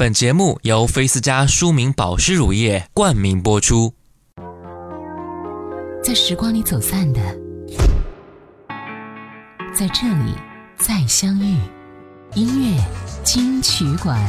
本节目由菲斯佳舒敏保湿乳液冠名播出。在时光里走散的，在这里再相遇。音乐金曲馆。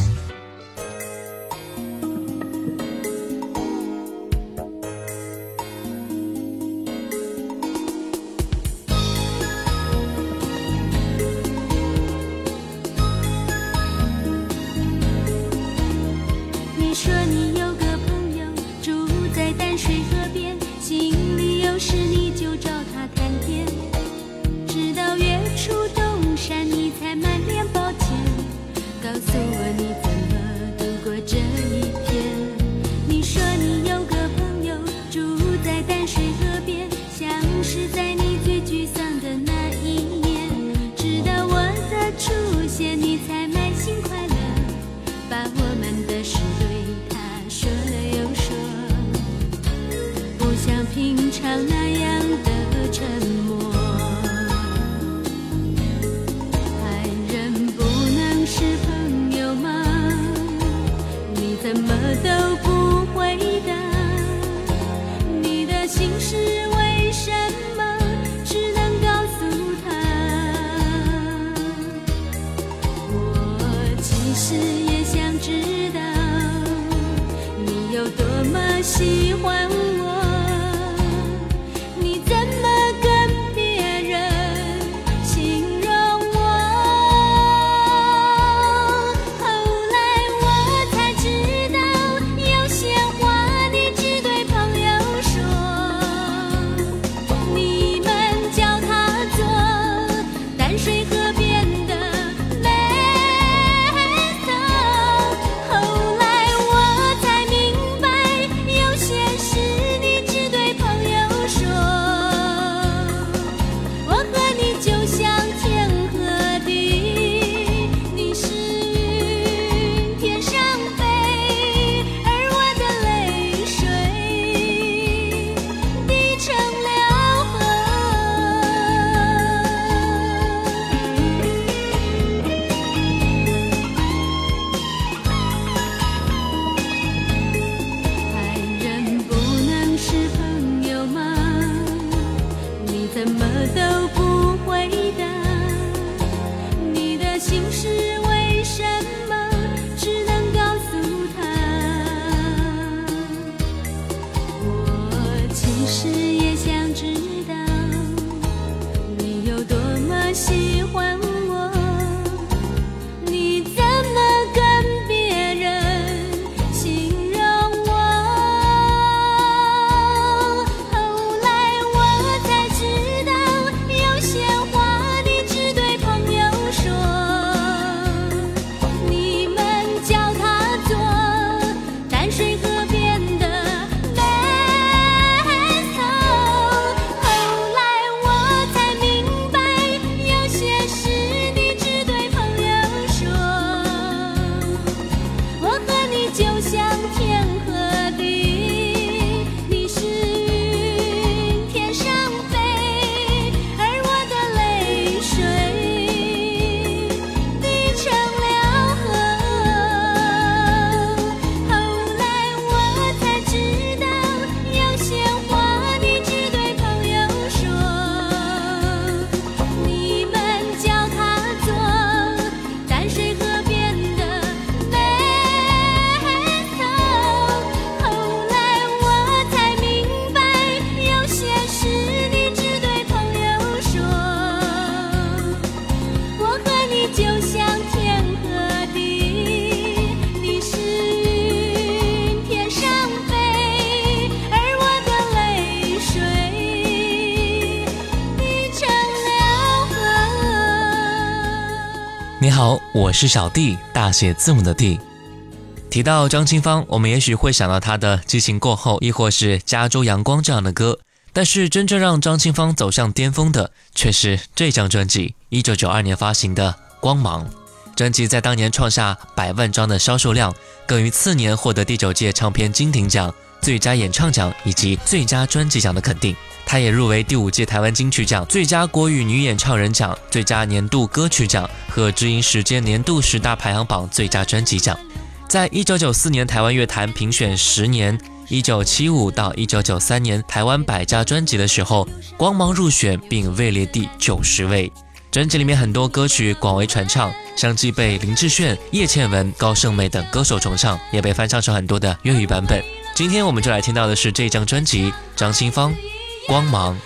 我是小弟，大写字母的弟。提到张清芳，我们也许会想到她的《激情过后》，亦或是《加州阳光》这样的歌。但是真正让张清芳走向巅峰的，却是这张专辑，一九九二年发行的《光芒》专辑，在当年创下百万张的销售量，更于次年获得第九届唱片金鼎奖最佳演唱奖以及最佳专辑奖的肯定。她也入围第五届台湾金曲奖最佳国语女演唱人奖、最佳年度歌曲奖和知音时间年度十大排行榜最佳专辑奖。在一九九四年台湾乐坛评选十年，一九七五到一九九三年台湾百家专辑的时候，光芒入选并位列第九十位。专辑里面很多歌曲广为传唱，相继被林志炫、叶倩文、高胜美等歌手重唱，也被翻唱成很多的粤语版本。今天我们就来听到的是这张专辑，张清芳《光芒》。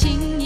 情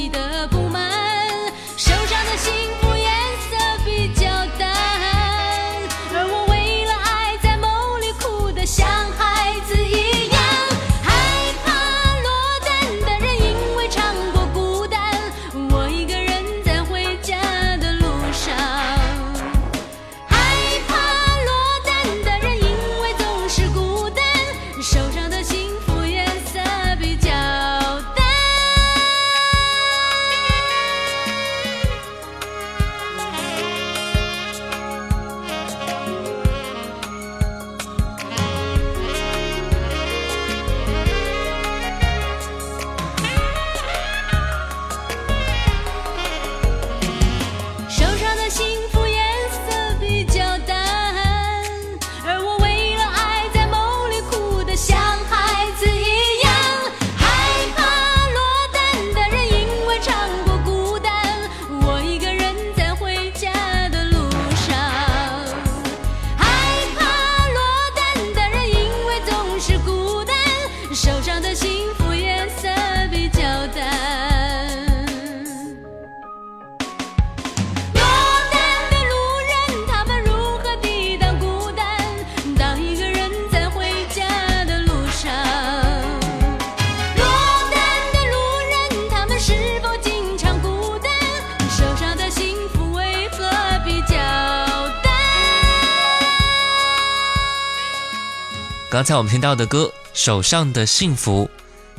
刚才我们听到的歌《手上的幸福》，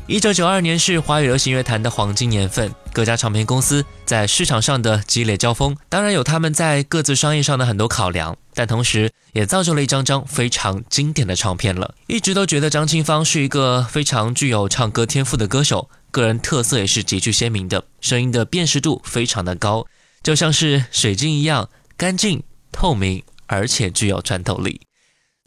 一九九二年是华语流行乐坛的黄金年份，各家唱片公司在市场上的激烈交锋，当然有他们在各自商业上的很多考量，但同时也造就了一张张非常经典的唱片了。一直都觉得张清芳是一个非常具有唱歌天赋的歌手，个人特色也是极具鲜明的，声音的辨识度非常的高，就像是水晶一样干净透明，而且具有穿透力。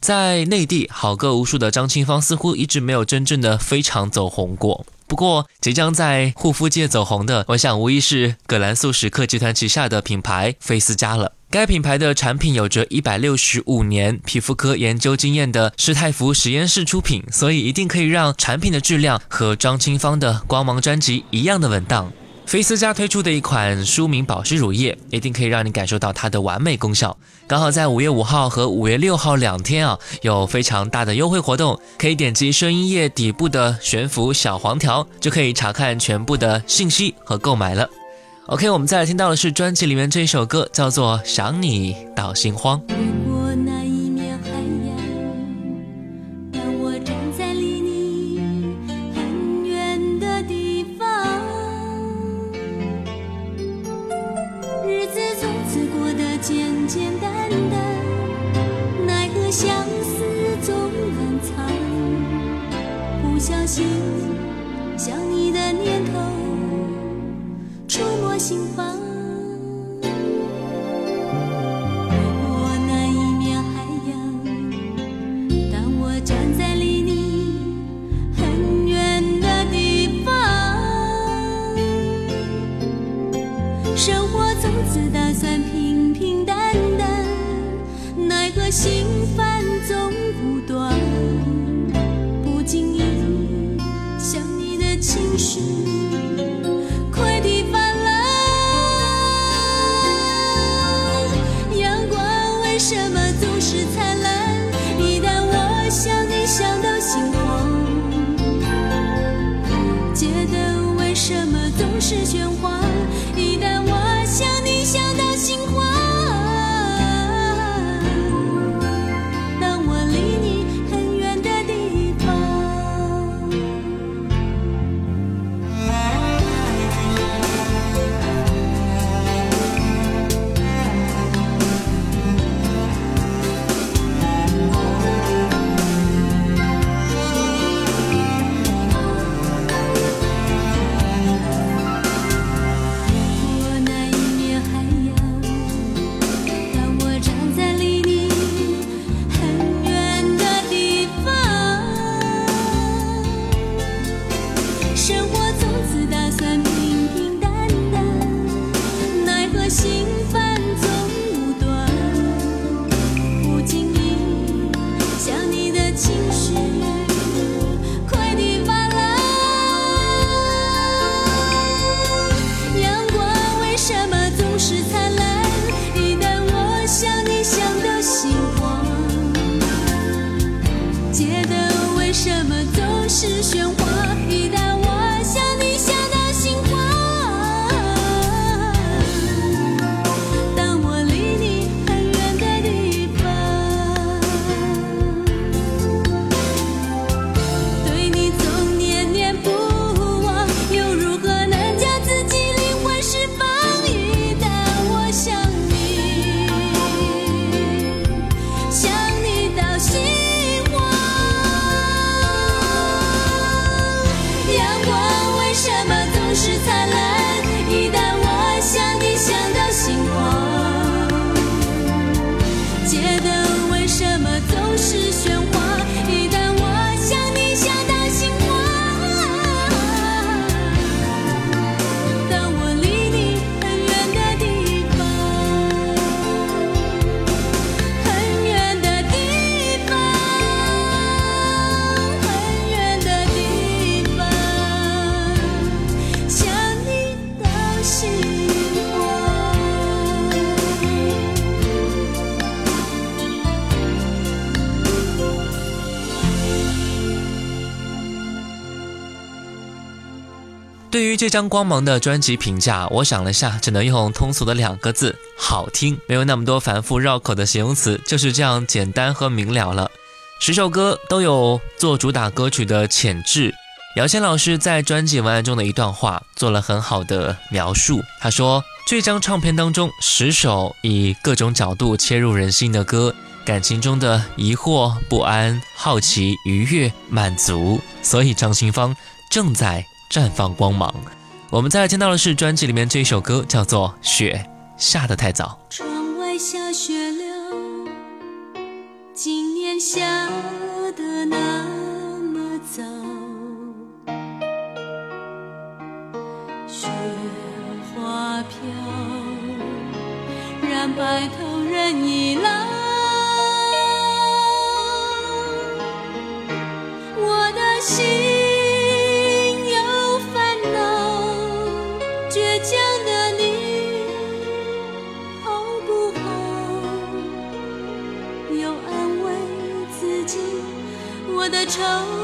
在内地好歌无数的张清芳似乎一直没有真正的非常走红过。不过，即将在护肤界走红的，我想无疑是葛兰素史克集团旗下的品牌菲斯佳了。该品牌的产品有着一百六十五年皮肤科研究经验的施泰福实验室出品，所以一定可以让产品的质量和张清芳的光芒专辑一样的稳当。菲斯家推出的一款舒敏保湿乳液，一定可以让你感受到它的完美功效。刚好在五月五号和五月六号两天啊，有非常大的优惠活动，可以点击声音页底部的悬浮小黄条，就可以查看全部的信息和购买了。OK，我们再来听到的是专辑里面这一首歌，叫做《想你到心慌》。对于这张光芒的专辑评价，我想了下，只能用通俗的两个字：好听。没有那么多繁复绕口的形容词，就是这样简单和明了了。十首歌都有做主打歌曲的潜质。姚谦老师在专辑文案中的一段话做了很好的描述。他说：“这张唱片当中，十首以各种角度切入人心的歌，感情中的疑惑、不安、好奇、愉悦、满足，所以张清芳正在。”绽放光芒。我们再来听到的是专辑里面这一首歌，叫做《雪下得太早》。窗外下雪了，今年下得那么早，雪花飘，让白头人已老。我的心。愁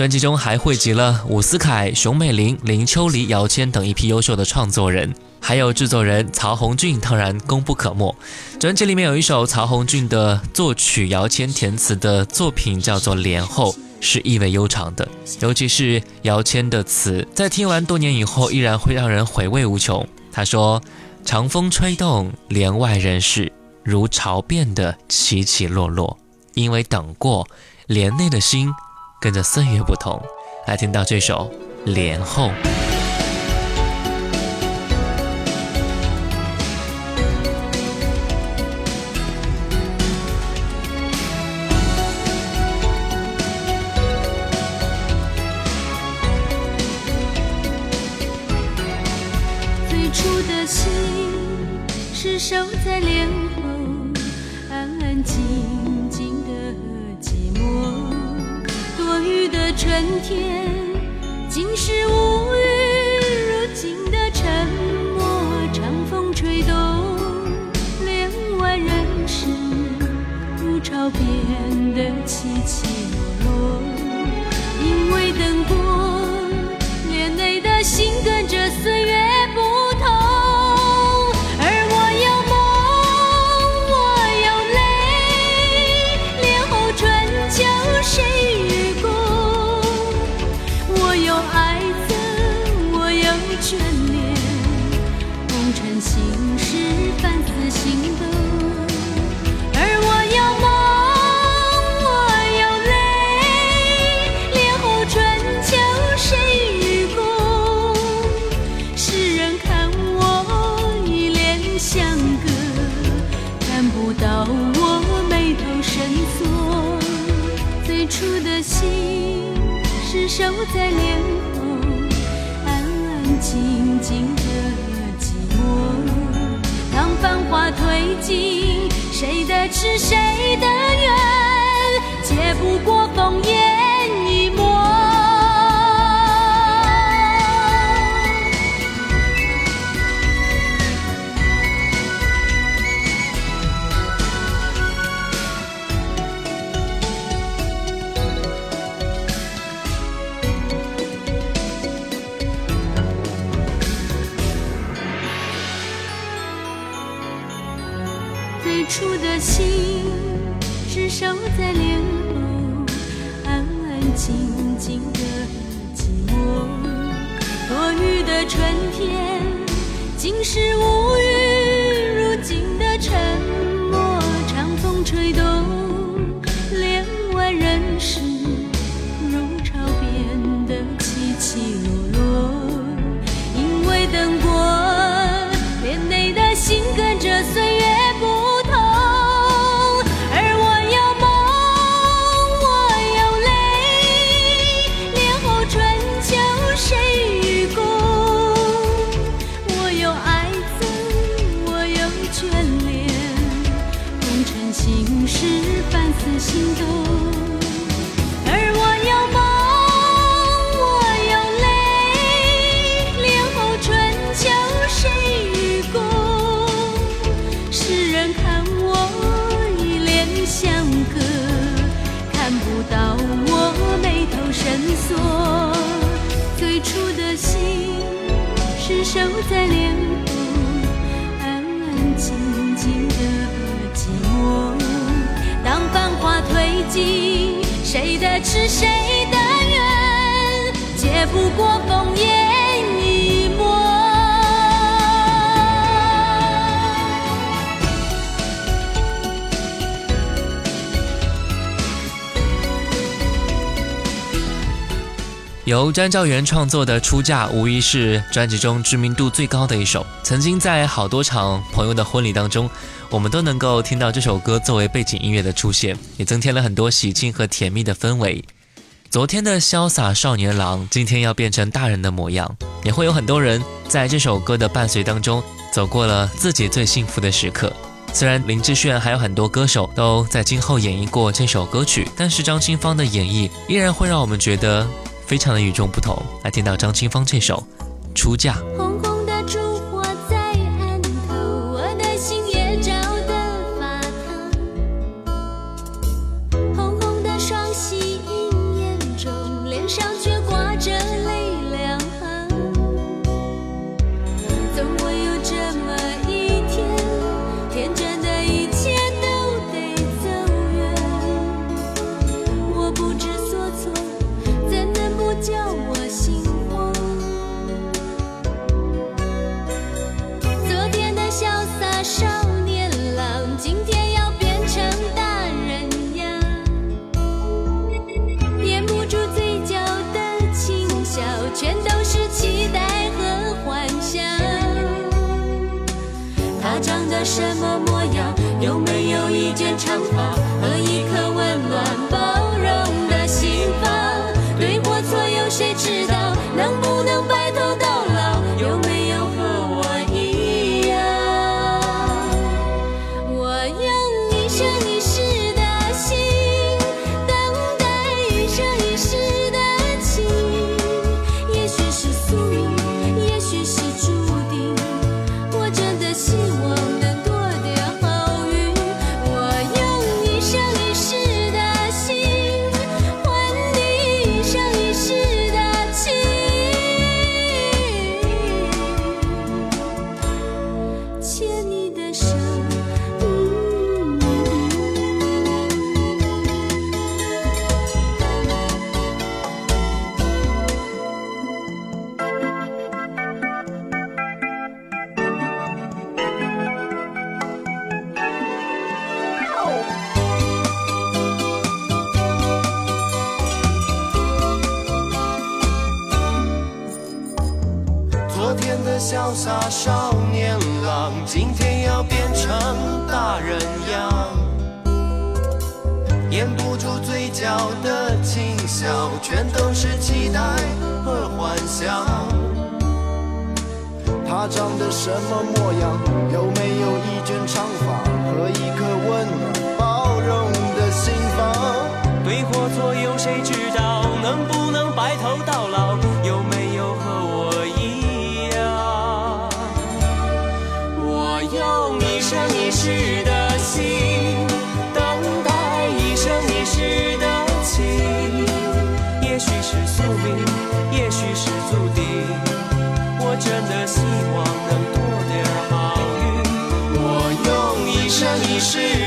专辑中还汇集了伍思凯、熊美玲、林秋离、姚谦等一批优秀的创作人，还有制作人曹红俊，当然功不可没。专辑里面有一首曹红俊的作曲、姚谦填词的作品，叫做《莲后》，是意味悠长的。尤其是姚谦的词，在听完多年以后，依然会让人回味无穷。他说：“长风吹动帘外人事，如潮变的起起落落，因为等过，帘内的心。”跟着岁月不同，来听到这首《莲后》。最初的心是守在莲后，春天，竟是无语。如今的沉默，长风吹动帘外人世，如潮变得起起落落。因为等过，帘内的心跟着岁月推进，谁的痴，谁的缘，解不过烽烟心是守在脸后，安安静静的寂寞。多雨的春天，竟是无语。如今的沉默，是，谁的缘，结不过烽烟一抹。由詹兆元创作的《出嫁》无疑是专辑中知名度最高的一首。曾经在好多场朋友的婚礼当中，我们都能够听到这首歌作为背景音乐的出现，也增添了很多喜庆和甜蜜的氛围。昨天的潇洒少年郎，今天要变成大人的模样，也会有很多人在这首歌的伴随当中走过了自己最幸福的时刻。虽然林志炫还有很多歌手都在今后演绎过这首歌曲，但是张清芳的演绎依然会让我们觉得。非常的与众不同，来听到张清芳这首《出嫁》。上一卷长发和一个的轻笑，全都是期待和幻想。他长得什么模样？有没有一卷长发和一颗温暖包容的心房？对或错，有谁知道？能不能白头到老？She.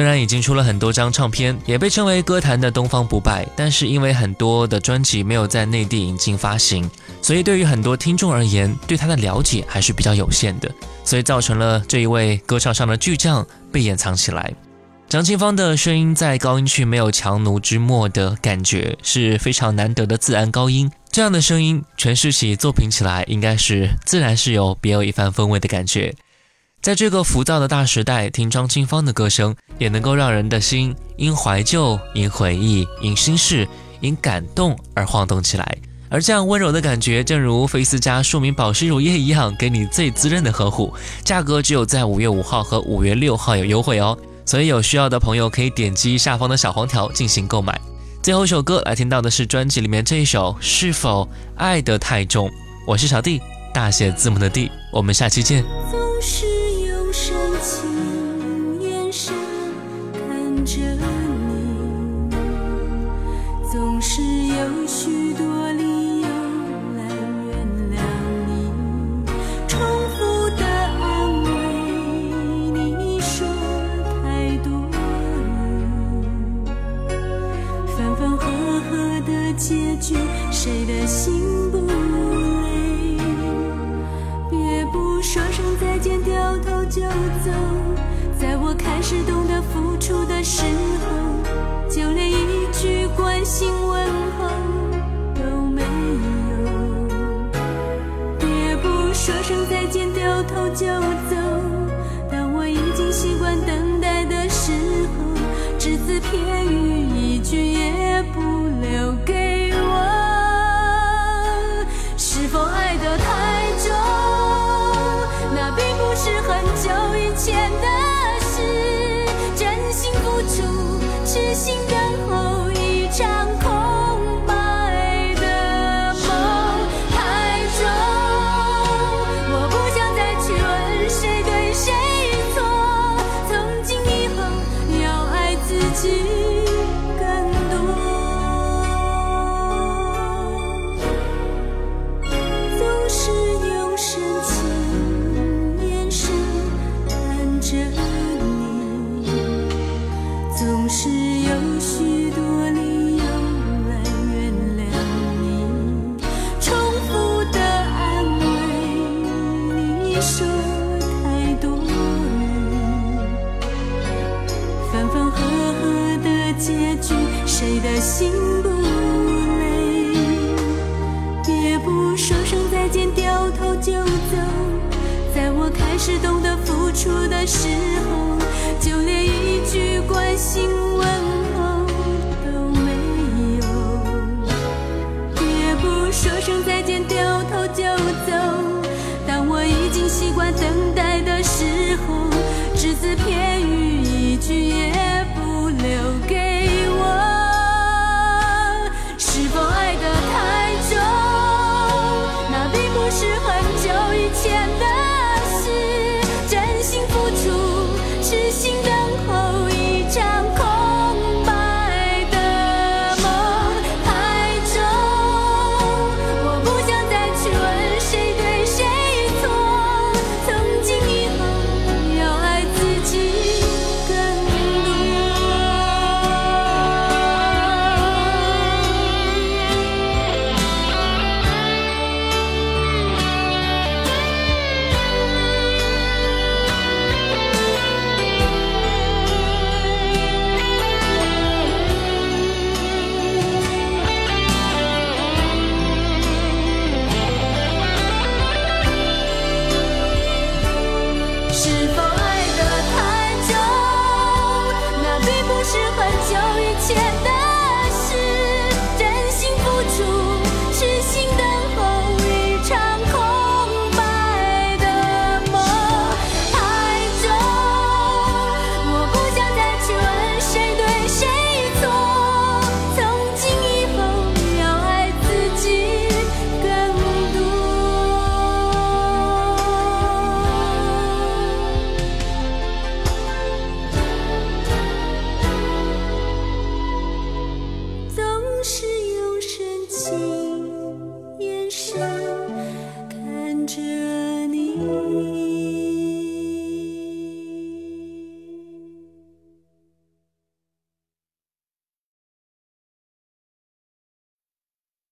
虽然已经出了很多张唱片，也被称为歌坛的东方不败，但是因为很多的专辑没有在内地引进发行，所以对于很多听众而言，对他的了解还是比较有限的，所以造成了这一位歌唱上的巨匠被掩藏起来。张清芳的声音在高音区没有强弩之末的感觉，是非常难得的自然高音。这样的声音诠释起作品起来，应该是自然是有别有一番风味的感觉。在这个浮躁的大时代，听张清芳的歌声，也能够让人的心因怀旧、因回忆、因心事、因感动而晃动起来。而这样温柔的感觉，正如菲斯佳庶民保湿乳液一样，给你最滋润的呵护。价格只有在五月五号和五月六号有优惠哦。所以有需要的朋友可以点击下方的小黄条进行购买。最后一首歌来听到的是专辑里面这一首《是否爱得太重》。我是小弟，大写字母的弟。我们下期见。结局，谁的心不累？别不说声再见，掉头就走。在我开始懂得付出的时候，就连一句关心问候都没有。别不说声再见，掉头就走。习惯等待的时候，只字片语一句也不留。